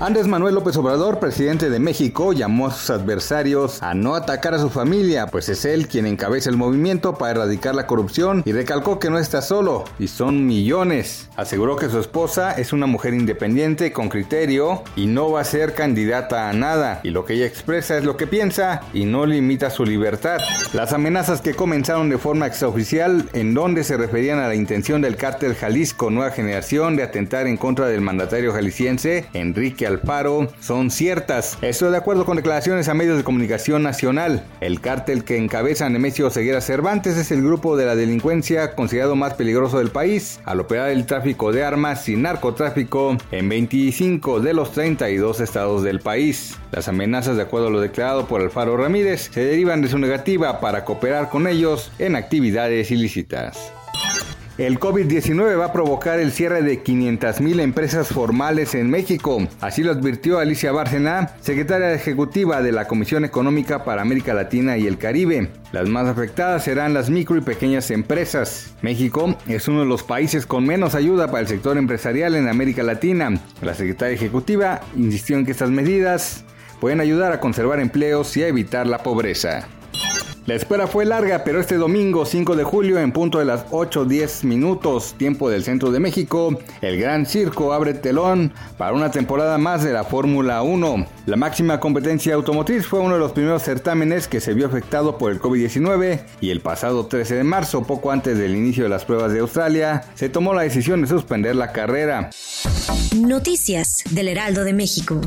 Andrés Manuel López Obrador, presidente de México, llamó a sus adversarios a no atacar a su familia, pues es él quien encabeza el movimiento para erradicar la corrupción y recalcó que no está solo, y son millones. Aseguró que su esposa es una mujer independiente, con criterio, y no va a ser candidata a nada, y lo que ella expresa es lo que piensa y no limita su libertad. Las amenazas que comenzaron de forma extraoficial, en donde se referían a la intención del cártel Jalisco Nueva Generación de atentar en contra del mandatario jalisciense, Enrique Alfaro son ciertas. Esto de acuerdo con declaraciones a medios de comunicación nacional. El cártel que encabeza Nemesio Ceguera Cervantes es el grupo de la delincuencia considerado más peligroso del país, al operar el tráfico de armas y narcotráfico en 25 de los 32 estados del país. Las amenazas, de acuerdo a lo declarado por Alfaro Ramírez, se derivan de su negativa para cooperar con ellos en actividades ilícitas. El COVID-19 va a provocar el cierre de 500.000 empresas formales en México. Así lo advirtió Alicia Bárcena, secretaria ejecutiva de la Comisión Económica para América Latina y el Caribe. Las más afectadas serán las micro y pequeñas empresas. México es uno de los países con menos ayuda para el sector empresarial en América Latina. La secretaria ejecutiva insistió en que estas medidas pueden ayudar a conservar empleos y a evitar la pobreza. La espera fue larga, pero este domingo 5 de julio, en punto de las 8.10 minutos, tiempo del centro de México, el Gran Circo abre telón para una temporada más de la Fórmula 1. La máxima competencia automotriz fue uno de los primeros certámenes que se vio afectado por el COVID-19 y el pasado 13 de marzo, poco antes del inicio de las pruebas de Australia, se tomó la decisión de suspender la carrera. Noticias del Heraldo de México.